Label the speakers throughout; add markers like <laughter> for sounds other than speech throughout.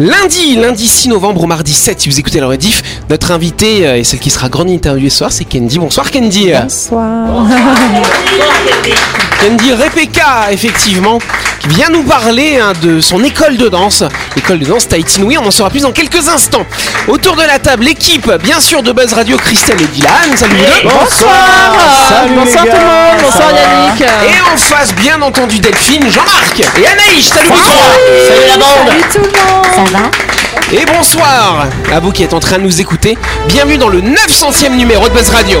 Speaker 1: Lundi, lundi 6 novembre au mardi 7, si vous écoutez la rediff, notre invité euh, et celle qui sera grande interviewée ce soir, c'est Candy. Bonsoir Candy.
Speaker 2: Bonsoir.
Speaker 1: Candy Rebecca, effectivement, qui vient nous parler hein, de son école de danse. L'école de danse Tahiti Nui, on en saura plus dans quelques instants. Autour de la table, l'équipe, bien sûr, de Buzz Radio, Christelle et Dylan. Salut vous deux.
Speaker 2: Bonsoir.
Speaker 3: Salut,
Speaker 2: Bonsoir
Speaker 3: les
Speaker 2: tout le monde. Bonsoir Yannick.
Speaker 1: Et en face, bien entendu, Delphine, Jean-Marc et Anaïs. Salut vous trois.
Speaker 4: Salut la bande
Speaker 2: Salut tout le monde.
Speaker 1: Et bonsoir à vous qui êtes en train de nous écouter. Bienvenue dans le 900e numéro de Buzz Radio.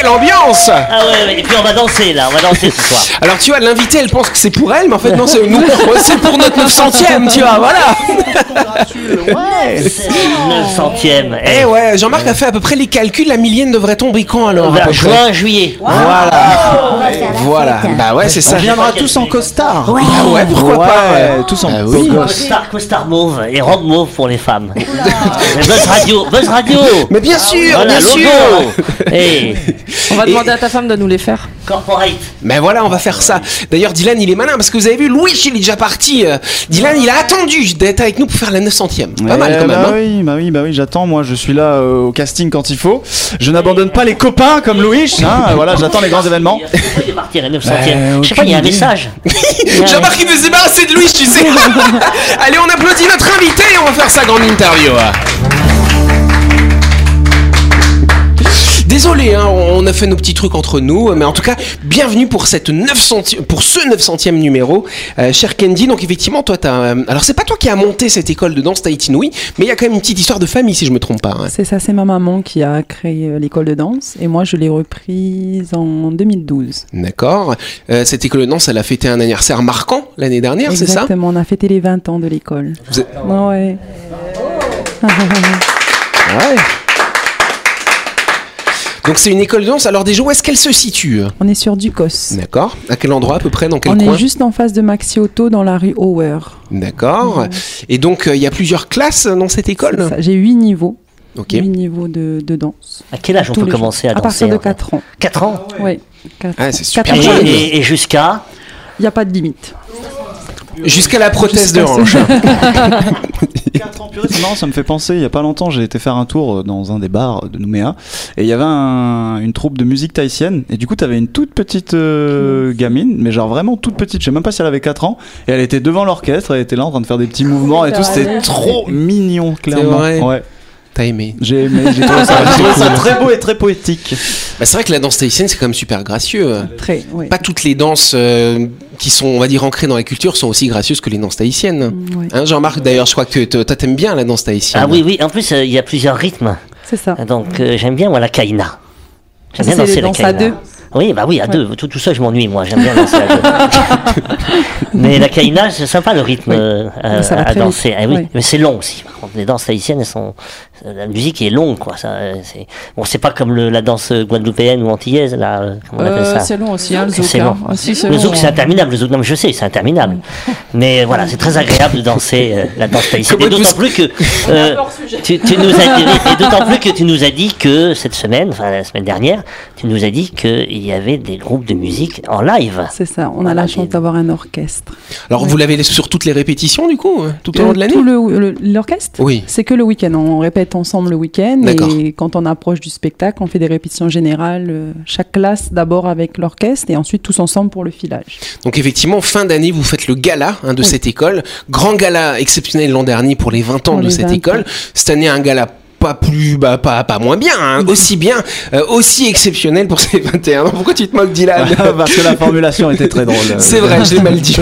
Speaker 1: Quelle ambiance
Speaker 4: Ah ouais, ouais, et puis on va danser là, on va danser ce soir.
Speaker 1: Alors tu vois, l'invité, elle pense que c'est pour elle, mais en fait non, c'est nous. <laughs> C'est pour notre 900e, tu vois, voilà.
Speaker 4: C'est le 900ème.
Speaker 1: Eh ouais, Jean-Marc a fait à peu près les calculs, la millienne devrait tomber quand alors à peu près
Speaker 4: juin, juillet.
Speaker 1: Voilà, voilà. Bah ouais, c'est ça.
Speaker 3: On viendra tous en costard.
Speaker 5: Ouais.
Speaker 1: Ah ouais, pourquoi pas ouais.
Speaker 3: tous en
Speaker 1: Ah oui.
Speaker 4: Costard, costard mauve et robe mauve pour les femmes. Mais Buzz Radio, Buzz Radio
Speaker 1: Mais bien sûr,
Speaker 4: Voilà,
Speaker 1: bien sûr
Speaker 4: logo Et
Speaker 2: On va
Speaker 1: Et-
Speaker 2: demander à ta femme de nous les faire.
Speaker 4: corporate.
Speaker 1: Mais voilà, on va faire ça. D'ailleurs, Dylan, il est malin parce que vous avez vu, Louis, il est déjà parti. Euh, Dylan, il a attendu d'être avec nous pour faire la 900e. Pas mal quand même.
Speaker 6: bah
Speaker 1: hein.
Speaker 6: oui, bah oui, bah oui, j'attends. Moi, je suis là euh, au casting quand il faut. Je n'abandonne pas les copains comme Louis. Hein, voilà, j'attends les grands événements.
Speaker 4: Pourquoi il est parti à la 900ème
Speaker 6: Bah,
Speaker 4: Je sais pas, il y a un message.
Speaker 1: Jean-Marc, il veut se débarrasser de Louis, tu sais. <laughs> Allez, on applaudit notre invité et on va faire sa grande interview. Désolé, hein, on a fait nos petits trucs entre nous, mais en tout cas, bienvenue pour cette 900 pour ce 900e numéro, euh, cher Candy. Donc effectivement, toi, t'as, euh, alors c'est pas toi qui as monté cette école de danse Tahiti Nui, mais il y a quand même une petite histoire de famille, si je me trompe pas. hein.
Speaker 2: C'est ça, c'est ma maman qui a créé euh, l'école de danse et moi je l'ai reprise en 2012.
Speaker 1: D'accord. Euh, cette école de danse, elle a fêté un anniversaire marquant l'année dernière, c'est ça?
Speaker 2: Exactement, on a fêté les 20 ans de l'école.
Speaker 1: Vous êtes-
Speaker 2: Ouais. <laughs>
Speaker 1: Ouais. Donc c'est une école de danse. Alors déjà, où est-ce qu'elle se situe?
Speaker 2: On est sur Ducos.
Speaker 1: D'accord. À quel endroit à peu près Dans quel
Speaker 2: On
Speaker 1: coin?
Speaker 2: est juste en face de Maxi Auto dans la rue Hauer.
Speaker 1: D'accord. Et donc euh, il y a plusieurs classes dans cette école?
Speaker 2: J'ai 8 niveaux.
Speaker 1: Ok.
Speaker 2: 8 niveaux de, de danse.
Speaker 4: À quel âge on
Speaker 2: Tous
Speaker 4: peut commencer
Speaker 2: jours.
Speaker 4: à danser
Speaker 2: partir de
Speaker 4: en fait
Speaker 2: 4 ans.
Speaker 4: 4 ans
Speaker 2: Ouais. quatre-
Speaker 1: Ah, c'est super.
Speaker 4: Et, et- et jusqu'à
Speaker 2: Il n'y a pas de limite.
Speaker 1: Jusqu'à la prothèse de
Speaker 2: Jusqu'à
Speaker 1: hanche. <laughs>
Speaker 6: 4 ans, purée, c'est marrant, ça me fait penser. Il y a pas longtemps, j'ai été faire un tour euh, dans un des bars de Nouméa et il y avait un- une troupe de musique tahitienne. Et du coup, t'avais une toute petite euh, gamine, mais genre vraiment toute petite. Je sais même pas si elle avait 4 ans. Et elle était devant l'orchestre, elle était là en train de faire des petits mouvements et tout. C'était trop mignon, clairement.
Speaker 1: vrai
Speaker 6: Ouais,
Speaker 1: T'as aimé
Speaker 6: j'ai aimé, j'ai trouvé ça, <laughs> j'ai trouvé ça très beau et très poétique.
Speaker 1: bah, C'est vrai que la danse tahitienne, c'est quand même super gracieux.
Speaker 2: Très, ouais.
Speaker 1: Pas toutes les danses euh, qui sont, on va dire, ancrées dans la culture sont aussi gracieuses que les danses tahitiennes.
Speaker 2: Ouais.
Speaker 1: Hein, Jean-Marc, d'ailleurs, je crois que toi, t'aimes bien la danse tahitienne.
Speaker 4: Ah oui, oui, en plus euh, il y a plusieurs rythmes.
Speaker 2: C'est ça.
Speaker 4: Donc euh, j'aime bien moi la kaina. J'aime
Speaker 2: Ça,
Speaker 4: bien danser
Speaker 2: les
Speaker 4: la
Speaker 2: danses à
Speaker 4: kaina.
Speaker 2: deux.
Speaker 4: Oui, bah oui, à deux. Tout, tout ça, je m'ennuie, moi. J'aime bien danser à deux. <laughs> Mais la kaina, c'est sympa le rythme
Speaker 2: Oui.
Speaker 4: euh, à, danser. Ah oui,
Speaker 2: Oui.
Speaker 4: mais c'est long aussi. Par contre, les danses haïtiennes, elles sont, la musique est longue, quoi. Ça, euh, c'est, bon, c'est pas comme le- la danse guadeloupéenne ou antillaise, là. euh, Comment on appelle
Speaker 2: Euh,
Speaker 4: ça?
Speaker 2: c'est long aussi, hein, le
Speaker 4: C'est
Speaker 2: zouk.
Speaker 4: long.
Speaker 2: hein. Ah, si, c'est
Speaker 4: Le
Speaker 2: long,
Speaker 4: zouk, c'est
Speaker 2: hein.
Speaker 4: interminable. Le zouk, non, mais je sais, c'est interminable. <laughs> Mais voilà, c'est très agréable de danser euh, la danse.
Speaker 1: Comment
Speaker 4: Et d'autant plus que <laughs> tu, tu nous as dit, et d'autant plus que tu nous as dit que cette semaine, enfin la semaine dernière, tu nous as dit qu'il y avait des groupes de musique en live.
Speaker 2: C'est ça, on a
Speaker 4: Voilà,
Speaker 2: la chance d'avoir un orchestre.
Speaker 1: Alors, vous l'avez sur toutes les répétitions, du coup, euh, tout au long
Speaker 2: Euh,
Speaker 1: de l'année
Speaker 2: le- le- L'orchestre
Speaker 1: Oui.
Speaker 2: C'est que le week-end. On répète ensemble le week-end. Et quand on approche du spectacle, on fait des répétitions générales. euh, chaque classe d'abord avec l'orchestre et ensuite tous ensemble pour le filage.
Speaker 1: Donc effectivement, fin d'année, vous faites le gala hein, de
Speaker 2: Oui.
Speaker 1: cette école. Grand gala exceptionnel l'an dernier pour les 20 ans
Speaker 2: Pour
Speaker 1: de cette
Speaker 2: 20
Speaker 1: école. Cette année, un gala pas plus, bah, pas, pas moins bien, hein. aussi bien, euh, aussi exceptionnel pour ces 21 ans. Pourquoi tu te moques, Dylan <laughs>
Speaker 6: Parce que la formulation était très drôle.
Speaker 1: C'est vrai, je l'ai mal dit.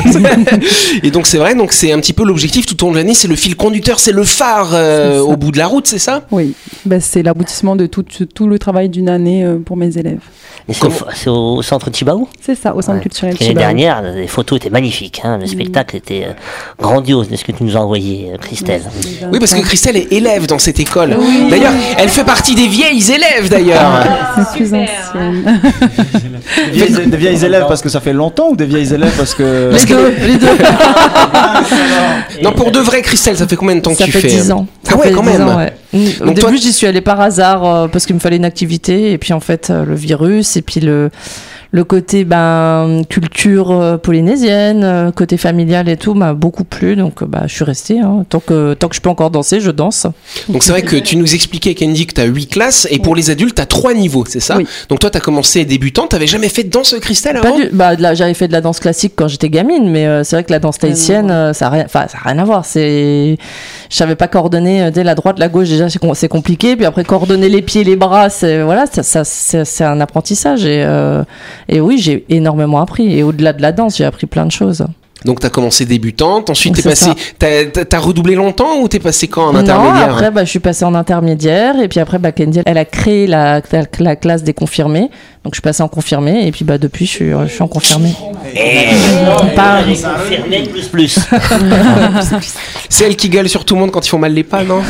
Speaker 1: <laughs> Et donc c'est vrai, donc c'est un petit peu l'objectif tout au long de l'année, c'est le fil conducteur, c'est le phare euh, au bout de la route, c'est ça?
Speaker 2: Oui, ben, c'est l'aboutissement de tout, tout le travail d'une année euh, pour mes élèves.
Speaker 4: C'est au, centre Chibaou
Speaker 2: C'est ça, au centre
Speaker 4: Ouais.
Speaker 2: culturel
Speaker 4: L'année dernière, les photos étaient magnifiques. hein. Le spectacle était euh, grandiose de ce que tu nous as envoyé, euh, Christelle.
Speaker 1: Oui, parce que Christelle est élève dans cette école. D'ailleurs, elle fait partie des vieilles élèves d'ailleurs.
Speaker 2: C'est plus ancienne. <laughs>
Speaker 6: Vieilles, des vieilles élèves parce que ça fait longtemps ou des vieilles élèves parce que.
Speaker 1: Parce que
Speaker 2: les deux. <laughs>
Speaker 1: non, pour de vrai, Christelle, ça fait combien de temps que
Speaker 5: Ça
Speaker 1: tu
Speaker 5: fait
Speaker 1: fais
Speaker 5: 10 ans.
Speaker 1: Ah
Speaker 5: Ça
Speaker 1: ouais,
Speaker 5: fait
Speaker 1: quand
Speaker 5: 10
Speaker 1: même.
Speaker 5: ans, ouais. Au
Speaker 1: Donc toi-
Speaker 5: début, j'y suis allée par hasard euh, parce qu'il me fallait une activité. Et puis, en fait, euh, le virus et puis le, le côté ben, culture euh, polynésienne, euh, côté familial et tout m'a beaucoup plu. Donc, euh, bah, je suis restée. hein. Tant, que, tant que je peux encore danser, je danse.
Speaker 1: Donc c'est vrai que tu nous expliquais, Candy, que tu as 8 classes et pour les adultes, tu as 3 niveaux, c'est ça?
Speaker 2: Oui.
Speaker 1: Donc toi, tu as commencé débutant, tu jamais fait de danse,
Speaker 5: Pas
Speaker 1: avant?
Speaker 5: du- bah, j'avais fait de la danse classique quand j'étais gamine, mais euh, c'est vrai que la danse tahitienne, euh, ça n'a rien, enfin, ça a rien à voir. C'est, je savais pas coordonner euh, dès la droite, la gauche. Déjà, c'est com- c'est compliqué. Puis après, coordonner les pieds, les bras, c'est voilà, ça, ça- c'est c'est un apprentissage. Et, euh, et oui, j'ai énormément appris. Et au-delà de la danse, j'ai appris plein de choses.
Speaker 1: Donc tu as commencé débutante, ensuite t'es
Speaker 5: C'est
Speaker 1: passé... t'as- t'as redoublé longtemps ou t'es passé quand en
Speaker 5: Non,
Speaker 1: intermédiaire
Speaker 5: après, bah, je suis passée en intermédiaire. Et puis après, bah, Candy, elle a créé la, la, la classe des confirmés. Donc, je suis passée en confirmé. Et puis, bah, depuis, je suis, je suis en confirmé. Pas-
Speaker 4: Les confirmés plus plus. <laughs>
Speaker 1: C'est elle qui gueule sur tout le monde quand ils font mal les pas, non?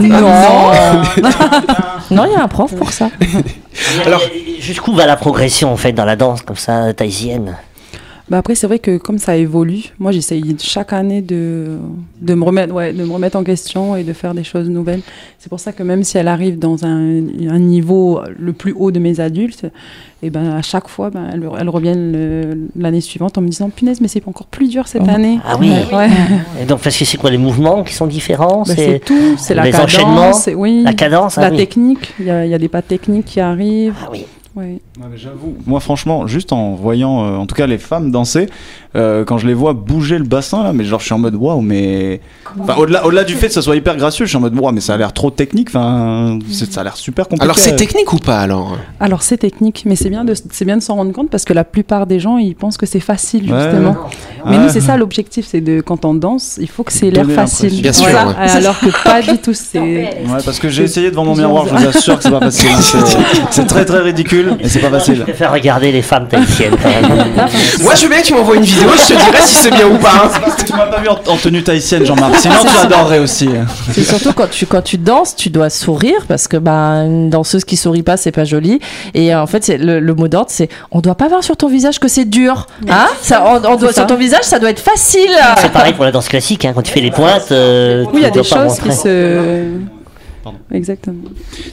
Speaker 5: Non, <laughs> non, il y a un prof pour ça.
Speaker 1: Alors-
Speaker 4: Jusqu'où va la progression en fait dans la danse comme ça tahitienne
Speaker 2: Bah après, c'est vrai que comme ça évolue, moi j'essaye chaque année de, de, me remettre, ouais, de me remettre en question et de faire des choses nouvelles. C'est pour ça que même si elle arrive dans un, un niveau le plus haut de mes adultes, et ben à chaque fois, ben, elle, elle revient l'année suivante en me disant Punaise, mais c'est encore plus dur cette
Speaker 5: Oh.
Speaker 2: année.
Speaker 4: Ah oui.
Speaker 2: Ouais.
Speaker 4: Et donc parce que c'est quoi les mouvements qui sont différents?
Speaker 2: Bah,
Speaker 4: C'est
Speaker 2: tout, c'est la cadence,
Speaker 4: la cadence. ah
Speaker 2: la
Speaker 4: oui.
Speaker 2: technique. Il y, y a des pas techniques qui arrivent.
Speaker 4: Ah oui.
Speaker 2: Ouais.
Speaker 6: J'avoue. Moi, franchement, juste en voyant, euh, en tout cas, les femmes danser, euh, quand je les vois bouger le bassin, là, mais genre, je suis en mode waouh, mais. Enfin, au-delà, au-delà du fait que ça soit hyper gracieux, je suis en mode waouh, mais ça a l'air trop technique, enfin, ça a l'air super compliqué.
Speaker 1: Alors c'est technique ou pas alors?
Speaker 2: Alors c'est technique, mais c'est bien de c'est bien de s'en rendre compte parce que la plupart des gens ils pensent que c'est facile
Speaker 6: Ouais.
Speaker 2: justement. Mais
Speaker 6: Ouais.
Speaker 2: nous c'est ça l'objectif, c'est de quand on danse, il faut que c'est l'air facile.
Speaker 1: Bien sûr,
Speaker 2: Voilà.
Speaker 1: ouais.
Speaker 2: Alors que pas du tout. C'est
Speaker 6: Ouais, parce que j'ai essayé devant mon miroir, je vous assure que c'est pas facile. hein, <laughs> C'est très très ridicule et <laughs> c'est pas
Speaker 4: Je
Speaker 6: facile.
Speaker 4: préfère regarder les femmes tahitiennes quand même.
Speaker 1: Moi je veux bien que tu m'envoies une vidéo, je te dirai si c'est bien ou pas. hein. <laughs>
Speaker 6: Parce que tu m'as pas vu en, en tenue tahitienne, Jean-Marc. Sinon, tu adorerais aussi.
Speaker 5: C'est surtout quand tu, quand tu danses, tu dois sourire parce que bah, une danseuse qui sourit pas, c'est pas joli. Et euh, en fait, c'est le, le mot d'ordre, c'est on doit pas voir sur ton visage que c'est dur. Hein ça, on, on doit,
Speaker 2: C'est ça.
Speaker 5: sur ton visage, ça doit être facile.
Speaker 4: C'est pareil pour la danse classique, hein, quand tu fais les pointes. euh,
Speaker 2: oui, il y a des choses qui
Speaker 4: montrer.
Speaker 2: Exactement.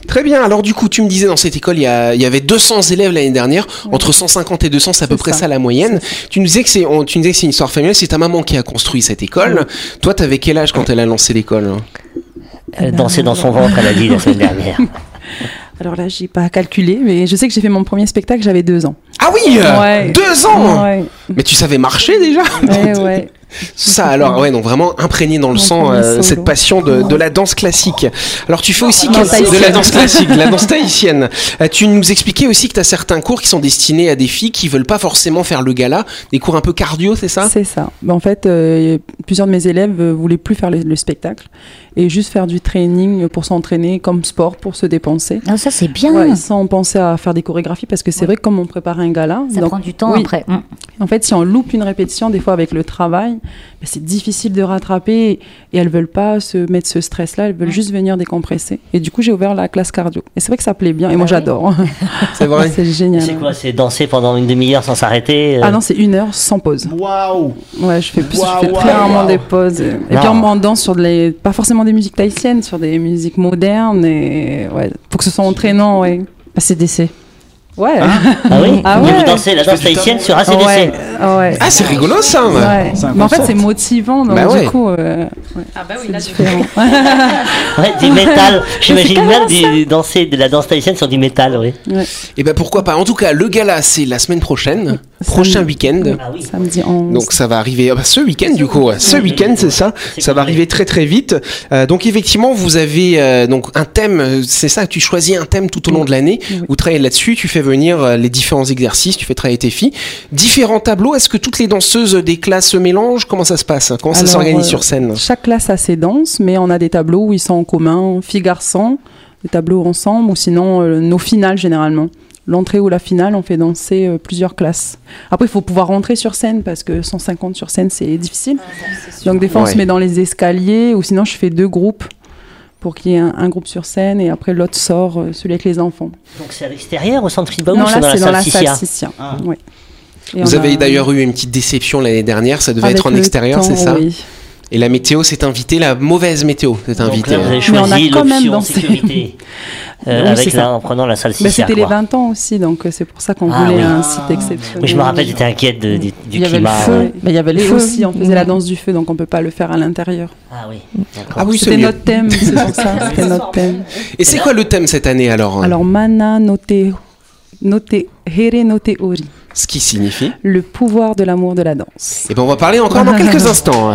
Speaker 1: Très bien, alors du coup tu me disais dans cette école il y, a- il y avait 200 élèves l'année dernière, entre 150 et 200 c'est à peu près
Speaker 2: ça.
Speaker 1: ça la moyenne. Tu nous disais que c'est on- tu nous disais que c'est une histoire familiale, c'est ta maman qui a construit cette école. Toi t'avais quel âge quand elle a lancé l'école?
Speaker 4: Elle dansait dans son ventre, elle a dit la semaine dernière. <laughs>
Speaker 2: Alors là, j'ai pas calculé, mais je sais que j'ai fait mon premier spectacle, j'avais deux ans.
Speaker 1: Ah oui
Speaker 2: Ouais.
Speaker 1: Deux ans
Speaker 2: Ouais,
Speaker 1: Mais tu savais marcher déjà?
Speaker 2: Ouais, <laughs> ouais.
Speaker 1: Ça alors, ouais, donc vraiment imprégné dans le sang euh, cette passion de, de la danse classique. Alors tu fais aussi quel- de la danse classique, de la danse tahitienne. Euh, tu nous expliquais aussi que tu as certains cours qui sont destinés à des filles qui veulent pas forcément faire le gala, des cours un peu cardio, c'est ça?
Speaker 2: C'est ça. Ben, en fait, euh, plusieurs de mes élèves voulaient plus faire le, le spectacle et juste faire du training pour s'entraîner comme sport, pour se dépenser.
Speaker 7: Ah, ça c'est bien.
Speaker 2: Ouais, sans penser à faire des chorégraphies parce que c'est vrai que comme on prépare un gala,
Speaker 7: Ça
Speaker 2: donc,
Speaker 7: prend du temps
Speaker 2: oui.
Speaker 7: après. Mm.
Speaker 2: en fait, si on loupe une répétition, des fois avec le travail, ben, c'est difficile de rattraper et elles veulent pas se mettre ce stress-là, elles veulent juste venir décompresser. Et du coup, j'ai ouvert la classe cardio. Et c'est vrai que ça plaît bien et moi j'adore. <laughs>
Speaker 1: C'est vrai
Speaker 2: c'est génial.
Speaker 4: C'est quoi C'est danser pendant une demi-heure sans s'arrêter euh,
Speaker 2: Ah non, c'est une heure sans pause.
Speaker 6: Waouh
Speaker 2: Ouais, je fais, plus,
Speaker 6: Waouh,
Speaker 2: je fais très rarement des pauses. Et
Speaker 4: Non.
Speaker 2: puis on, on danse sur les, pas forcément des musiques tahitiennes, sur des musiques modernes et ouais, faut que ce soit entraînant, ouais.
Speaker 5: ACDC.
Speaker 2: Ouais. <laughs>
Speaker 4: Ah oui
Speaker 2: Ah ouais.
Speaker 4: vous dansez la danse tahitienne sur ACDC
Speaker 2: Ouais, ouais.
Speaker 1: Ah c'est rigolo ça ouais.
Speaker 2: Mais en fait, c'est motivant, donc
Speaker 1: Bah ouais.
Speaker 2: du coup, euh,
Speaker 5: Ah bah oui,
Speaker 2: c'est différent. <laughs>
Speaker 4: Ouais, du métal. J'imagine bien du- danser de la danse tahitienne sur du métal, oui.
Speaker 1: Et ben pourquoi pas. En tout cas, le gala c'est la semaine prochaine. Prochain week-end.
Speaker 4: Ah oui.
Speaker 2: Samedi 11.
Speaker 1: Donc ça va arriver ah bah, ce week-end du coup, ce week-end c'est ça, ça va arriver très très vite. Euh, donc effectivement vous avez euh, donc un thème, euh, c'est ça, tu choisis un thème tout au long de l'année,
Speaker 2: Oui.
Speaker 1: vous travaillez là-dessus, tu fais venir les différents exercices, tu fais travailler tes filles. Différents tableaux, est-ce que toutes les danseuses des classes se mélangent? Comment ça se passe? Comment ça s'organise
Speaker 2: euh,
Speaker 1: sur scène?
Speaker 2: Chaque classe a ses danses, mais on a des tableaux où ils sont en commun, filles-garçons, des tableaux ensemble, ou sinon euh, nos finales généralement. L'entrée ou la finale, on fait danser euh, plusieurs classes. Après, il faut pouvoir rentrer sur scène parce que 150 sur scène, c'est difficile. Donc des fois, on
Speaker 1: Ouais.
Speaker 2: se met dans les escaliers, ou sinon, je fais deux groupes pour qu'il y ait un, un groupe sur scène et après l'autre sort, euh, celui avec les enfants.
Speaker 4: Donc c'est à l'extérieur, au centre Filbao,
Speaker 2: non,
Speaker 4: ou c'est
Speaker 2: là,
Speaker 4: dans la
Speaker 2: c'est dans la salle Sissia. Ouais. Et
Speaker 1: Vous avez
Speaker 2: a-
Speaker 1: d'ailleurs eu une petite déception l'année dernière, ça devait
Speaker 2: avec
Speaker 1: être en extérieur, c'est ça
Speaker 2: oui.
Speaker 1: Et la météo s'est invitée, la mauvaise météo s'est
Speaker 4: Donc
Speaker 1: invitée.
Speaker 4: là, vous avez
Speaker 2: Mais on a quand même dansé.
Speaker 4: sécurité. <laughs> euh,
Speaker 2: Oui,
Speaker 4: avec
Speaker 2: ça.
Speaker 4: en prenant la salle
Speaker 2: Mais
Speaker 4: Sissia.
Speaker 2: c'était les
Speaker 4: quoi.
Speaker 2: 20 ans aussi, donc euh, c'est pour ça qu'on
Speaker 4: Ah
Speaker 2: voulait
Speaker 4: oui.
Speaker 2: un site exceptionnel.
Speaker 4: Oui, je me rappelle, j'étais inquiète de- du, du
Speaker 5: Il y avait
Speaker 4: climat.
Speaker 5: le feu.
Speaker 4: ouais.
Speaker 5: Mais il y avait le feu
Speaker 2: aussi, on faisait la danse du feu, donc on peut pas le faire à l'intérieur.
Speaker 4: Ah oui, d'accord.
Speaker 1: Ah oui, c'est
Speaker 2: C'était
Speaker 1: mieux.
Speaker 2: notre thème, c'est pour ça, <laughs> c'était notre thème.
Speaker 1: Et c'est quoi le thème cette année alors
Speaker 2: Alors, mana note, note, here note ori,
Speaker 1: Ce qui signifie
Speaker 2: le pouvoir de l'amour de la danse.
Speaker 1: Et ben on va parler encore dans quelques <laughs> instants.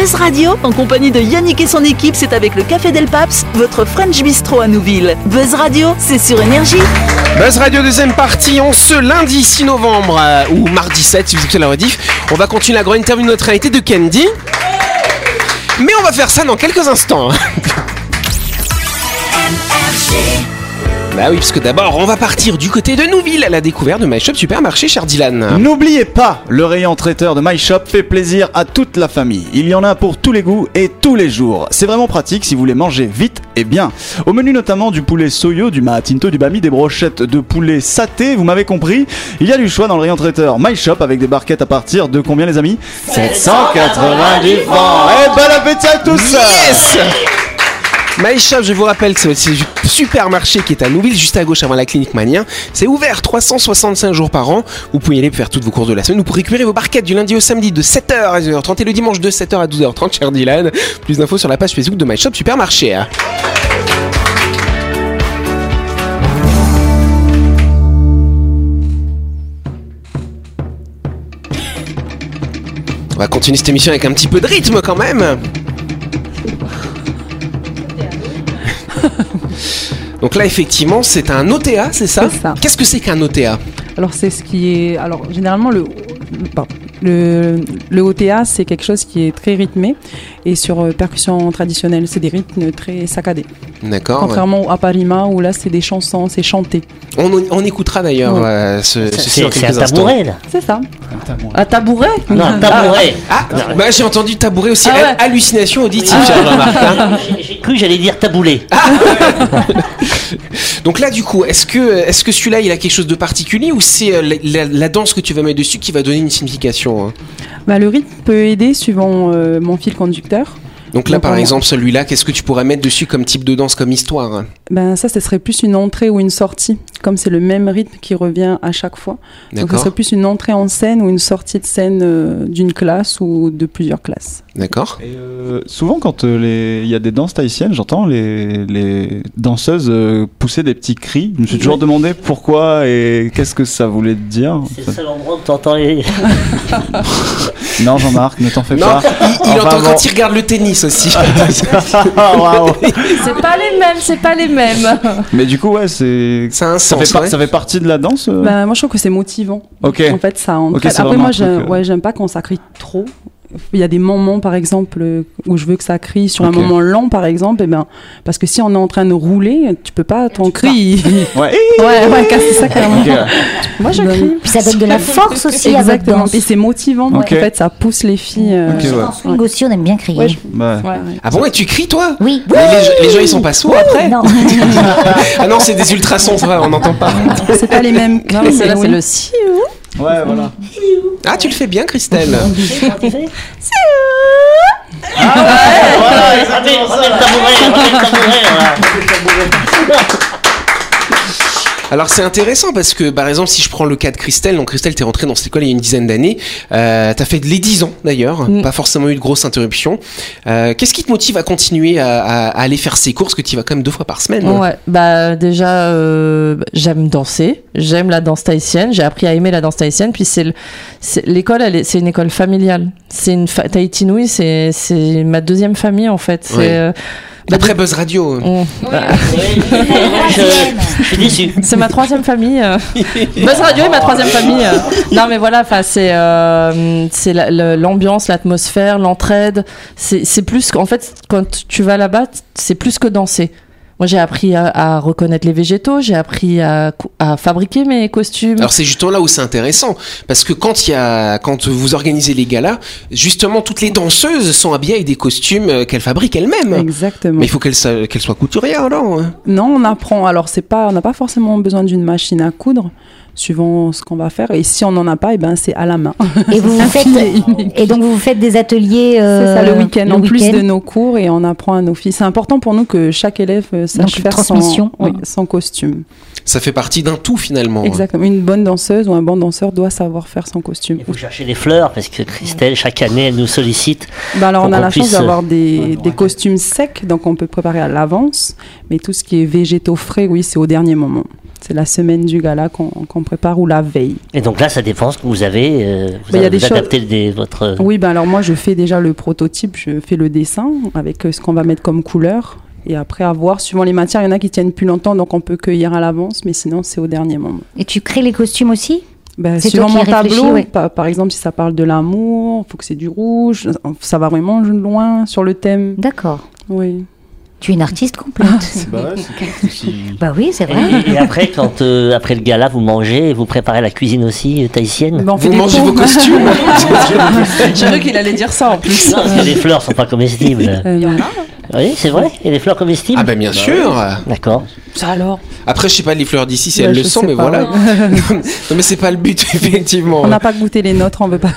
Speaker 8: Buzz Radio, en compagnie de Yannick et son équipe, c'est avec le Café Del Paps, votre French Bistro à Nouville. Buzz Radio, c'est sur Énergie.
Speaker 1: Buzz Radio deuxième partie en ce lundi 6 novembre euh, ou mardi 7 si vous écoutez la rediff. On va continuer la grande interview de notre invité de Candy. Mais on va faire ça dans quelques instants. Bah oui, parce que d'abord, on va partir du côté de Nouville à la découverte de My Shop Supermarché, cher Dylan.
Speaker 6: N'oubliez pas, le rayon traiteur de My Shop fait plaisir à toute la famille. Il y en a pour tous les goûts et tous les jours. C'est vraiment pratique si vous voulez manger vite et bien. Au menu notamment du poulet soyo, du mahatinto, du bami, des brochettes de poulet saté, vous m'avez compris. Il y a du choix dans le rayon traiteur My Shop avec des barquettes à partir de combien les amis? 790 francs. Et bon appétit à tous
Speaker 1: Yes My Shop, je vous rappelle que c'est le supermarché qui est à Nouville, juste à gauche avant la clinique Mania. C'est ouvert 365 jours par an. Vous pouvez y aller faire toutes vos courses de la semaine. Vous pouvez récupérer vos barquettes du lundi au samedi de 7h à 12h30 et le dimanche de 7h à 12h30, cher Dylan. Plus d'infos sur la page Facebook de My Shop Supermarché. On va continuer cette émission avec un petit peu de rythme quand même. <laughs> Donc là, effectivement, c'est un OTA, c'est ça. Qu'est-ce que c'est qu'un OTA
Speaker 2: Alors c'est ce qui est. Alors généralement le. le-. Le, OTA, c'est quelque chose qui est très rythmé et sur euh, percussion traditionnelle, c'est des rythmes très saccadés.
Speaker 1: D'accord.
Speaker 2: Contrairement au Aparima où là, c'est des chansons, c'est chanté.
Speaker 1: On, on écoutera d'ailleurs
Speaker 2: Ouais.
Speaker 1: euh, ce,
Speaker 4: C'est-
Speaker 1: ceci dans
Speaker 4: C'est c'est un
Speaker 1: quelques instants.
Speaker 4: tabouret, là.
Speaker 2: C'est ça.
Speaker 5: Un tabouret
Speaker 4: Non, un tabouret.
Speaker 1: Ah, bah, j'ai entendu tabouret aussi.
Speaker 5: Ah ouais.
Speaker 1: Ha- Hallucination auditive, hein.
Speaker 4: J'ai- J'ai cru que j'allais dire taboulé. <laughs>
Speaker 1: Donc là, du coup, est-ce que, est-ce que celui-là, il a quelque chose de particulier ou c'est euh, la, la- la danse que tu vas mettre dessus qui va donner une signification hein?
Speaker 2: Bah, le rythme peut aider suivant euh, mon fil conducteur.
Speaker 1: Donc là,
Speaker 2: Donc,
Speaker 1: par
Speaker 2: on-
Speaker 1: exemple, celui-là, qu'est-ce que tu pourrais mettre dessus comme type de danse, comme histoire hein?
Speaker 2: Ben ça, ce serait plus une entrée ou une sortie, comme c'est le même rythme qui revient à chaque fois. Donc ce serait plus une entrée en scène ou une sortie de scène euh, d'une classe ou de plusieurs classes.
Speaker 1: D'accord.
Speaker 6: Euh, souvent, quand euh, les- il y a des danses tahitiennes, j'entends les, les danseuses euh, pousser des petits cris. Je me suis toujours demandé pourquoi et qu'est-ce que ça voulait dire.
Speaker 4: C'est le seul endroit où t'entends les. <laughs>
Speaker 6: Non, Jean-Marc, ne t'en fais
Speaker 1: Non,
Speaker 6: pas.
Speaker 1: il, il
Speaker 6: Enfin,
Speaker 1: entend
Speaker 6: bon.
Speaker 1: quand il regarde le tennis aussi. <laughs>
Speaker 6: Waouh.
Speaker 5: C'est pas les mêmes, c'est pas les mêmes. <laughs>
Speaker 6: Mais du coup, ouais, c'est.
Speaker 1: Ça a un
Speaker 6: Ça
Speaker 1: sens.
Speaker 6: fait, par-
Speaker 1: ouais.
Speaker 6: ça fait partie de la danse euh
Speaker 2: Ben, moi, je trouve que c'est motivant.
Speaker 6: Ok.
Speaker 2: En fait, ça entraîne. Après, moi, j'aime
Speaker 6: euh,
Speaker 2: ouais, j'aime pas quand ça crie trop. Il y a des moments, par exemple, où je veux que ça crie sur un moment lent, par exemple, et ben, parce que si on est en train de rouler, tu peux pas, ton cri. <laughs>
Speaker 6: Ouais.
Speaker 2: ouais, ouais, casser ça carrément.
Speaker 6: Ok.
Speaker 2: Moi, je crie.
Speaker 9: Puis ça donne de la force aussi à votre
Speaker 2: Exactement.
Speaker 9: danse.
Speaker 2: Et c'est motivant.
Speaker 6: Ok.
Speaker 2: En fait, ça pousse les filles. euh.
Speaker 9: En swing aussi, on aime bien crier.
Speaker 2: Ouais, je-
Speaker 6: Bah,
Speaker 2: ouais, ouais.
Speaker 1: Ah bon, et tu cries toi?
Speaker 9: Oui.
Speaker 1: Les, les gens ils sont pas sourds après
Speaker 9: Non. <laughs>
Speaker 1: Ah non, c'est des ultrasons, ça va, on n'entend pas.
Speaker 2: C'est pas les mêmes
Speaker 5: Non,
Speaker 2: cris,
Speaker 5: c'est là,
Speaker 2: mais
Speaker 5: c'est
Speaker 2: oui.
Speaker 5: le si.
Speaker 6: Ouais, voilà.
Speaker 1: Ah, tu le fais bien, Christelle.
Speaker 4: Remets remets le tabouret, remets le tabouret, voilà.
Speaker 1: Alors c'est intéressant parce que par exemple si je prends le cas de Christelle, donc Christelle t'es rentrée dans cette école il y a une dizaine d'années, euh, t'as fait les 10 ans d'ailleurs,
Speaker 5: Mm.
Speaker 1: pas forcément eu de grosses interruptions. Euh, Qu'est-ce qui te motive à continuer à, à- à aller faire ces courses que tu vas quand même deux fois par semaine? Hein
Speaker 5: Ouais, bah déjà euh, j'aime danser, j'aime la danse tahitienne, j'ai appris à aimer la danse tahitienne, puis c'est le- c'est- l'école, c'est une école familiale. C'est une fa- Tahiti Nui, c'est c'est ma deuxième famille en fait.
Speaker 1: D'après Buzz Radio.
Speaker 5: bah,
Speaker 4: Je, je suis déçu.
Speaker 5: c'est ma troisième famille. euh. <laughs> Buzz Radio est ma troisième famille. euh. Non mais voilà, enfin c'est euh, c'est l'ambiance, l'atmosphère, l'entraide. C'est c'est plus qu'en fait quand tu vas là-bas, c'est plus que danser. Moi, j'ai appris à, à reconnaître les végétaux, j'ai appris à, fabriquer mes costumes.
Speaker 1: Alors c'est justement là où c'est intéressant parce que quand il y a quand vous organisez les galas, justement toutes les danseuses sont habillées avec des costumes euh, qu'elles fabriquent elles-mêmes.
Speaker 2: Exactement.
Speaker 1: Mais il faut qu'elles soient couturières alors. hein?
Speaker 2: Non, on apprend. Alors, c'est pas, on n'a pas forcément besoin d'une machine à coudre, suivant ce qu'on va faire. Et si on n'en a pas, et ben, c'est à la main.
Speaker 9: Et vous, <laughs> vous faites, et donc vous faites des ateliers euh,
Speaker 2: ça le week-end, en plus de nos cours, et on apprend à nos filles. C'est important pour nous que chaque élève euh, sache
Speaker 9: Donc,
Speaker 2: faire
Speaker 9: transmission.
Speaker 2: son, oui, son costume.
Speaker 1: Ça fait partie d'un tout finalement.
Speaker 2: Exactement. Une bonne danseuse ou un bon danseur doit savoir faire son costume.
Speaker 4: Il faut chercher les fleurs parce que Christelle, chaque année, elle nous sollicite.
Speaker 2: Bah alors, on a la chance d'avoir des, des costumes secs, donc on peut préparer à l'avance. Mais tout ce qui est végétaux frais, oui, c'est au dernier moment. C'est la semaine du gala qu'on prépare ou la veille.
Speaker 4: Et donc là, ça dépend ce que vous avez. euh, vous
Speaker 2: Bah, il y a
Speaker 4: avez vous
Speaker 2: choses-
Speaker 4: adaptez des- votre.
Speaker 2: Oui, ben alors moi je fais déjà le prototype, je fais le dessin avec euh, ce qu'on va mettre comme couleur. Et après, à voir, suivant les matières, il y en a qui tiennent plus longtemps, donc on peut cueillir à l'avance, mais sinon c'est au dernier moment.
Speaker 9: Et tu crées les costumes aussi?
Speaker 2: Ben,
Speaker 9: C'est
Speaker 2: suivant mon tableau,
Speaker 9: ouais.
Speaker 2: par, par exemple, si ça parle de l'amour, il faut que c'est du rouge, ça va vraiment loin sur le thème.
Speaker 9: D'accord.
Speaker 2: Oui.
Speaker 9: Tu es une artiste complète. <laughs>
Speaker 6: Bah c'est si-
Speaker 9: bah oui, c'est vrai.
Speaker 4: Et, et après, quand euh, après le gala, vous mangez, et vous préparez la cuisine aussi euh, tahitienne.
Speaker 1: Vous mangez vos costumes. <laughs>
Speaker 5: J'ai cru qu'il allait dire ça en plus.
Speaker 4: Non, parce que les fleurs sont pas comestibles.
Speaker 2: Euh, non.
Speaker 4: Oui, c'est vrai. Il y a des fleurs comestibles.
Speaker 1: Ah ben bien sûr.
Speaker 4: D'accord.
Speaker 2: Ça alors?
Speaker 1: Après je sais pas les fleurs d'ici si elles le sont mais
Speaker 2: pas,
Speaker 1: voilà. <laughs> non mais c'est pas le but effectivement.
Speaker 2: On n'a pas goûté les nôtres, on veut pas.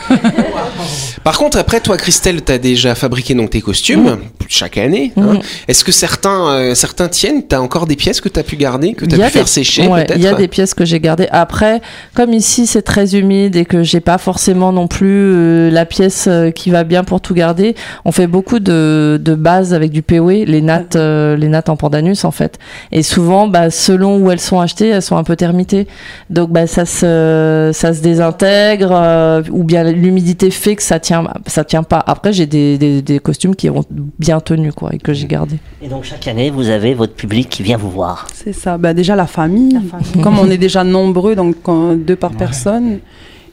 Speaker 1: Par contre, après, toi, Christelle, tu as déjà fabriqué donc, tes costumes chaque année. hein. Est-ce que certains, euh, certains tiennent? Tu as encore des pièces que tu as pu garder, que tu
Speaker 5: Il y
Speaker 1: as
Speaker 5: a
Speaker 1: pu faire
Speaker 5: des-
Speaker 1: sécher
Speaker 5: ouais, Il y a des pièces que j'ai gardées. Après, comme ici c'est très humide et que j'ai pas forcément non plus euh, la pièce euh, qui va bien pour tout garder, on fait beaucoup de, de bases avec du POE, les nattes, euh, les nattes en pandanus en fait. Et souvent, bah, selon où elles sont achetées, elles sont un peu termitées. Donc bah, ça se, ça se désintègre ou bien l'humidité fait que ça tient, ça tient pas. Après, j'ai des, des, des costumes qui ont bien tenu quoi et que j'ai gardé.
Speaker 4: Et donc chaque année, vous avez votre public qui vient vous voir.
Speaker 2: C'est ça. Bah, déjà la famille. Comme on est déjà nombreux, donc euh, <laughs> deux par personne.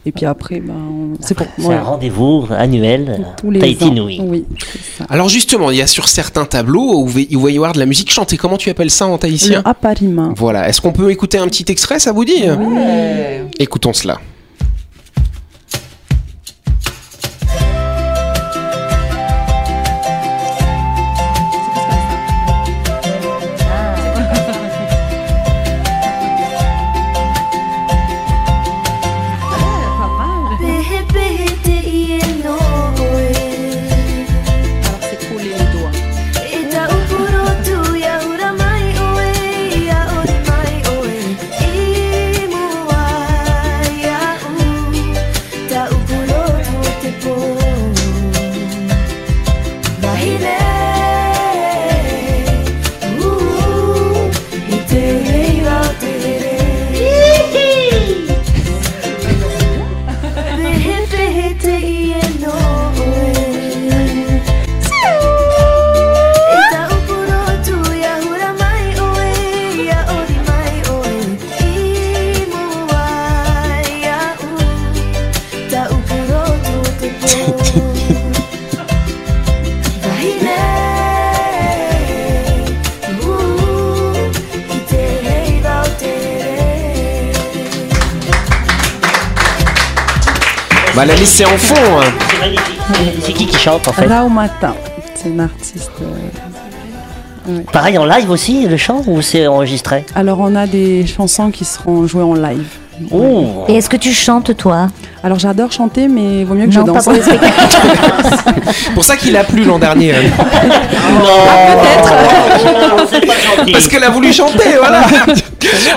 Speaker 2: Et puis après, ben, on- c'est pour
Speaker 4: C'est
Speaker 2: ouais,
Speaker 4: un rendez-vous annuel.
Speaker 2: tous les
Speaker 4: Tahiti
Speaker 2: ans.
Speaker 4: Nui.
Speaker 2: Oui, ça.
Speaker 1: Alors justement, il y a sur certains tableaux où il va y avoir de la musique chantée. Comment tu appelles ça en
Speaker 2: Le
Speaker 1: tahitien
Speaker 2: aparima.
Speaker 1: Voilà. Est-ce qu'on peut écouter un petit extrait, ça vous dit? Écoutons cela. Bah la laisser en fond. hein.
Speaker 4: C'est qui qui chante en fait
Speaker 2: Rao Matin. C'est une artiste. euh,
Speaker 4: Pareil en live aussi, le chant ou c'est enregistré
Speaker 2: Alors on a des chansons qui seront jouées en live.
Speaker 4: Oh.
Speaker 9: Et est-ce que tu chantes, toi
Speaker 2: Alors j'adore chanter, mais vaut mieux que
Speaker 9: Non,
Speaker 2: je
Speaker 9: pas
Speaker 2: danse.
Speaker 9: pour les spectacles.
Speaker 1: C'est <laughs> pour ça qu'il a plu l'an dernier. hein.
Speaker 4: Non.
Speaker 1: Parce qu'elle a voulu chanter, voilà.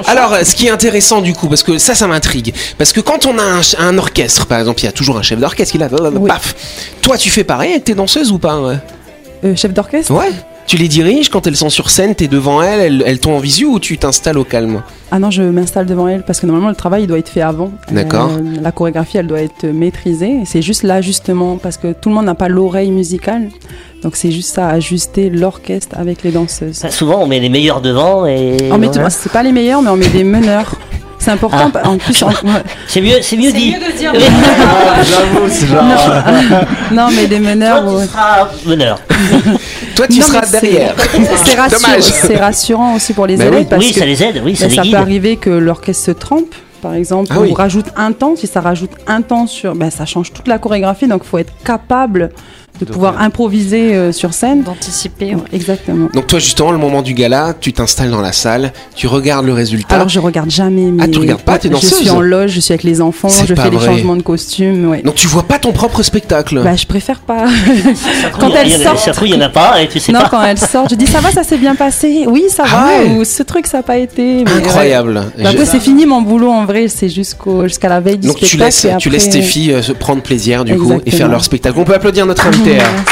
Speaker 1: Alors, ce qui est intéressant du coup, parce que ça, ça m'intrigue. Parce que quand on a un, ch- un orchestre, par exemple, il y a toujours un chef d'orchestre qui l'a.
Speaker 2: Oui.
Speaker 1: Paf. Toi, tu fais pareil avec tes danseuses ou pas
Speaker 2: Euh, chef d'orchestre?
Speaker 1: Ouais. Tu les diriges quand elles sont sur scène, t'es devant elles, elles, elles t'ont en visu ou tu t'installes au calme
Speaker 2: Ah non, je m'installe devant elle parce que normalement le travail il doit être fait avant.
Speaker 1: D'accord.
Speaker 2: Euh, la chorégraphie elle doit être maîtrisée. C'est juste l'ajustement parce que tout le monde n'a pas l'oreille musicale. Donc c'est juste ça, ajuster l'orchestre avec les danseuses.
Speaker 4: Bah, Souvent, on met les meilleurs devant et.
Speaker 2: On met
Speaker 4: voilà.
Speaker 2: c'est pas les meilleurs, mais on met des meneurs. <laughs> C'est important.
Speaker 4: Ah.
Speaker 2: En plus. <laughs>
Speaker 4: C'est mieux, c'est mieux dit.
Speaker 2: dire. <laughs>
Speaker 4: Oui.
Speaker 6: J'avoue, c'est genre.
Speaker 2: non, <laughs> mais des meneurs.
Speaker 4: Toi, tu seras meneur.
Speaker 1: Toi, tu
Speaker 2: Non,
Speaker 1: seras derrière.
Speaker 2: C'est rassurant, aussi pour les
Speaker 1: oui.
Speaker 2: élèves parce
Speaker 4: Oui,
Speaker 2: que
Speaker 4: ça les aide. Oui, ça
Speaker 2: Ben,
Speaker 4: les
Speaker 2: ça
Speaker 4: guide.
Speaker 2: peut arriver que l'orchestre se trompe, par exemple,
Speaker 1: Ah
Speaker 2: ou
Speaker 1: oui.
Speaker 2: rajoute un temps. Si ça rajoute un temps sur, ben, ça change toute la chorégraphie. Donc, il faut être capable de pouvoir improviser euh, sur scène.
Speaker 10: D'anticiper. ouais.
Speaker 2: Exactement.
Speaker 1: Donc toi, justement, le moment du gala, tu t'installes dans la salle, tu regardes le résultat.
Speaker 2: Alors, je regarde jamais.
Speaker 1: Ah,
Speaker 2: mais-
Speaker 1: tu regardes pas, t'es
Speaker 2: Je suis en loge, je suis avec les enfants, je fais les
Speaker 1: vrai.
Speaker 2: changements de costume. Ouais.
Speaker 1: Donc tu vois pas ton propre spectacle?
Speaker 2: Bah, je préfère pas. <laughs>
Speaker 4: Quand
Speaker 2: elle
Speaker 4: il y en a,
Speaker 2: sort.
Speaker 4: ça se trouve, il y en a pas et tu sais
Speaker 2: non,
Speaker 4: pas.
Speaker 2: quand elle sort, je dis ça va, ça s'est bien passé. Oui, ça
Speaker 1: Ah
Speaker 2: va.
Speaker 1: ouais
Speaker 2: Ou ce truc, ça n'a pas été. mais
Speaker 1: Incroyable.
Speaker 2: ouais. Bah, après, c'est fini mon boulot en vrai. C'est jusqu'au jusqu'à la veille du
Speaker 1: Donc tu
Speaker 2: spectacle.
Speaker 1: laisses,
Speaker 2: et
Speaker 1: tu
Speaker 2: après-
Speaker 1: laisses tes filles euh, se prendre plaisir du coup et faire leur spectacle. On peut applaudir notre invité. <laughs> hein.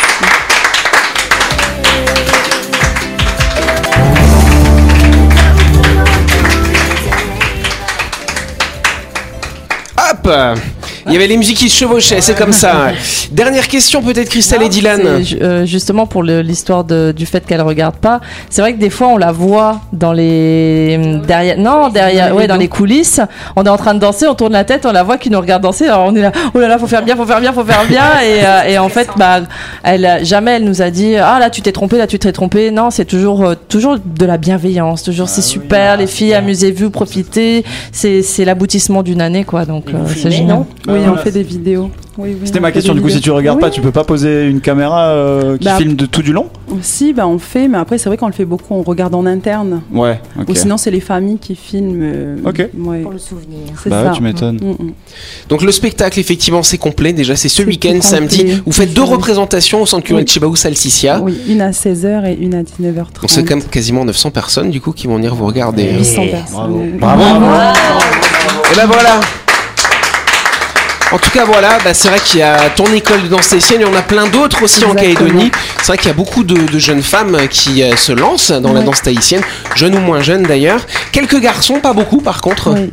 Speaker 1: Hop Il y avait les musiques qui se chevauchaient, c'est comme ça. Dernière question peut-être Christelle et Dylan.
Speaker 5: Euh, justement pour l'histoire du fait qu'elle regarde pas. C'est vrai que des fois on la voit dans les derrière, non derrière, ouais dans les coulisses. On est en train de danser, on tourne la tête, on la voit qui nous regarde danser. Alors on est là, oh là là, faut faire bien, faut faire bien, faut faire bien. Et, euh, et en fait, bah, elle jamais elle nous a dit, ah là tu t'es trompé, là tu t'es trompé. Non, c'est toujours euh, toujours de la bienveillance, toujours c'est super, les filles, amusez-vous, profitez. C'est c'est l'aboutissement d'une année quoi, donc euh, c'est
Speaker 4: non?
Speaker 2: Oui, on fait des vidéos. Oui, oui,
Speaker 6: C'était ma question. Du coup, si tu regardes
Speaker 2: Oui.
Speaker 6: pas, tu peux pas poser une caméra euh, qui
Speaker 2: Bah,
Speaker 6: filme de tout du long?
Speaker 2: Si, bah, on fait, mais après, c'est vrai qu'on le fait beaucoup, on regarde en interne.
Speaker 6: Ouais, ok.
Speaker 2: Ou sinon, c'est les familles qui filment. euh,
Speaker 6: Ok.
Speaker 2: ouais.
Speaker 9: Pour le souvenir.
Speaker 2: C'est
Speaker 6: Bah
Speaker 2: ça.
Speaker 6: ouais, tu m'étonnes.
Speaker 2: Mm, mm.
Speaker 1: Donc le spectacle effectivement c'est complet déjà c'est ce week-end samedi. Vous faites deux représentations au centre culturel Chibaou Salsicia.
Speaker 2: Oui, une à 16h et une à 19h30.
Speaker 1: Donc c'est quand même quasiment 900 personnes du coup qui vont venir vous regarder.
Speaker 2: 800
Speaker 4: Et-
Speaker 2: personnes.
Speaker 4: Bravo.
Speaker 1: Et ben voilà. En tout cas voilà, bah, c'est vrai qu'il y a ton école de danse tahitienne, il y en a plein d'autres aussi en. Calédonie. C'est vrai qu'il y a beaucoup de, de jeunes femmes qui euh, se lancent dans la danse tahitienne, jeunes ou moins jeunes d'ailleurs. Quelques garçons, pas beaucoup par contre.
Speaker 2: Oui.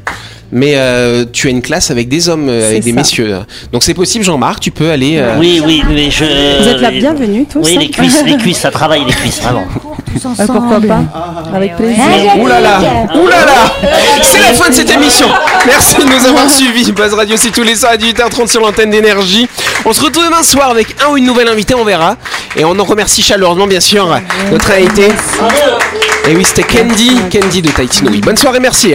Speaker 1: Mais euh, tu as une classe avec des hommes, euh, avec des
Speaker 2: ça.
Speaker 1: messieurs. Donc c'est possible Jean-Marc, tu peux aller... euh,
Speaker 4: Oui, oui, mais je.
Speaker 2: Vous êtes la bienvenue tous.
Speaker 4: Oui,
Speaker 2: hein.
Speaker 4: les cuisses, les cuisses, ça travaille les cuisses, vraiment. <laughs>
Speaker 9: Tous
Speaker 2: Euh,
Speaker 9: ensemble.
Speaker 2: pourquoi pas Avec plaisir.
Speaker 9: Hein, Yannick
Speaker 1: Ouh là là, ouh là là C'est la fin de cette émission. Merci de nous avoir suivis. Buzz Radio, c'est tous les soirs à 18h30 sur l'antenne d'énergie. On se retrouve demain soir avec un ou une nouvelle invitée, on verra. Et on en remercie chaleureusement, bien sûr, notre invité. Et oui, c'était Candy, Candy de Tahiti Nui. Bonne soirée, merci.